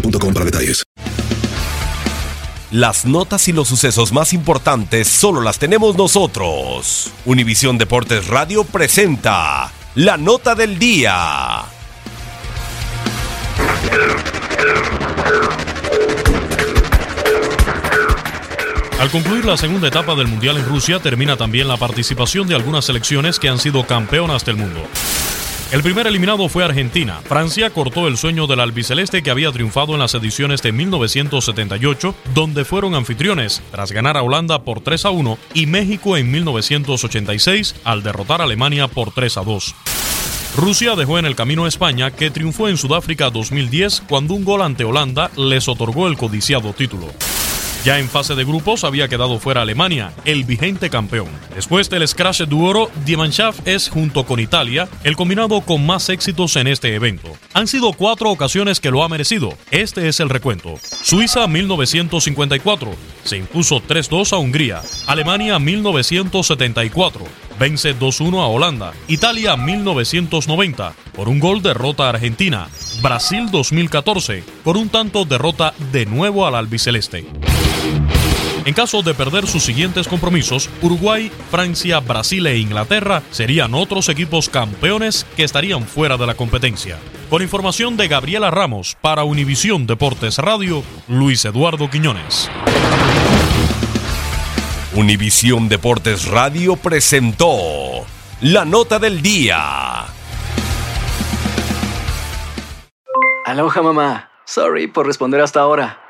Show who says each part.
Speaker 1: boostmobile.com para detalles.
Speaker 2: Las notas y los sucesos más importantes solo las tenemos nosotros. Univisión Deportes Radio presenta la nota del día.
Speaker 3: Al concluir la segunda etapa del Mundial en Rusia, termina también la participación de algunas selecciones que han sido campeonas del mundo. El primer eliminado fue Argentina. Francia cortó el sueño del albiceleste que había triunfado en las ediciones de 1978, donde fueron anfitriones, tras ganar a Holanda por 3 a 1, y México en 1986, al derrotar a Alemania por 3 a 2. Rusia dejó en el camino a España, que triunfó en Sudáfrica 2010 cuando un gol ante Holanda les otorgó el codiciado título. Ya en fase de grupos había quedado fuera Alemania, el vigente campeón. Después del Scratch du Oro, Die Mannschaft es, junto con Italia, el combinado con más éxitos en este evento. Han sido cuatro ocasiones que lo ha merecido. Este es el recuento. Suiza 1954, se impuso 3-2 a Hungría. Alemania 1974, vence 2-1 a Holanda. Italia 1990, por un gol derrota a Argentina. Brasil 2014, por un tanto derrota de nuevo al albiceleste. En caso de perder sus siguientes compromisos, Uruguay, Francia, Brasil e Inglaterra serían otros equipos campeones que estarían fuera de la competencia. Con información de Gabriela Ramos para Univisión Deportes Radio, Luis Eduardo Quiñones.
Speaker 2: Univisión Deportes Radio presentó la nota del día.
Speaker 4: Aloha mamá. Sorry por responder hasta ahora.